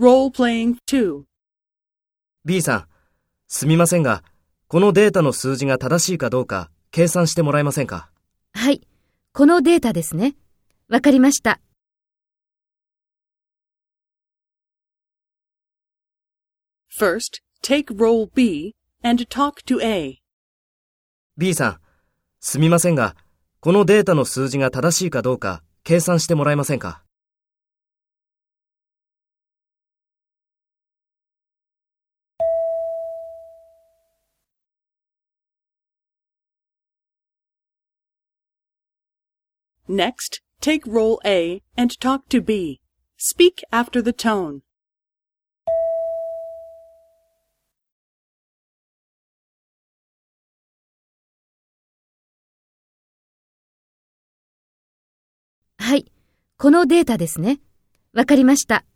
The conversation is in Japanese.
Role-playing 2. B さん、すみませんが、このデータの数字が正しいかどうか計算してもらえませんか？はい。このデータですね。わかりました。First, take role B and talk to A. B さん、すみませんが、このデータの数字が正しいかどうか計算してもらえませんか？Next, take role A and talk to B. Speak after the tone. はい。このデータですね。わかりました。